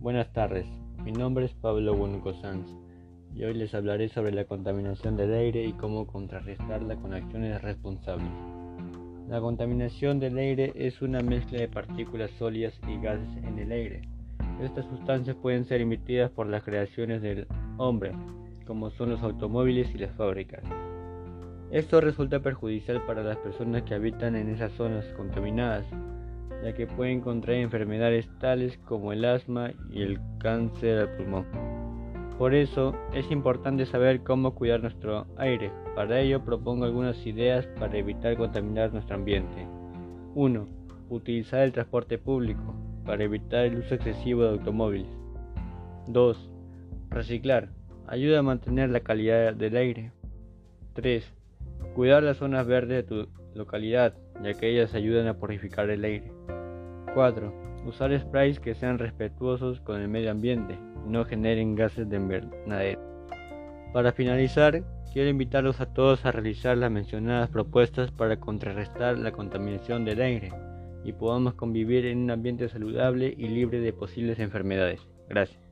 Buenas tardes, mi nombre es Pablo Bunuco Sanz y hoy les hablaré sobre la contaminación del aire y cómo contrarrestarla con acciones responsables. La contaminación del aire es una mezcla de partículas sólidas y gases en el aire. Estas sustancias pueden ser emitidas por las creaciones del hombre, como son los automóviles y las fábricas. Esto resulta perjudicial para las personas que habitan en esas zonas contaminadas, ya que pueden contraer enfermedades tales como el asma y el cáncer al pulmón. Por eso es importante saber cómo cuidar nuestro aire. Para ello propongo algunas ideas para evitar contaminar nuestro ambiente. 1. Utilizar el transporte público para evitar el uso excesivo de automóviles. 2. Reciclar. Ayuda a mantener la calidad del aire. 3. Cuidar las zonas verdes de tu localidad, ya que ellas ayudan a purificar el aire. 4. Usar sprays que sean respetuosos con el medio ambiente y no generen gases de invernadero. Para finalizar, quiero invitarlos a todos a realizar las mencionadas propuestas para contrarrestar la contaminación del aire y podamos convivir en un ambiente saludable y libre de posibles enfermedades. Gracias.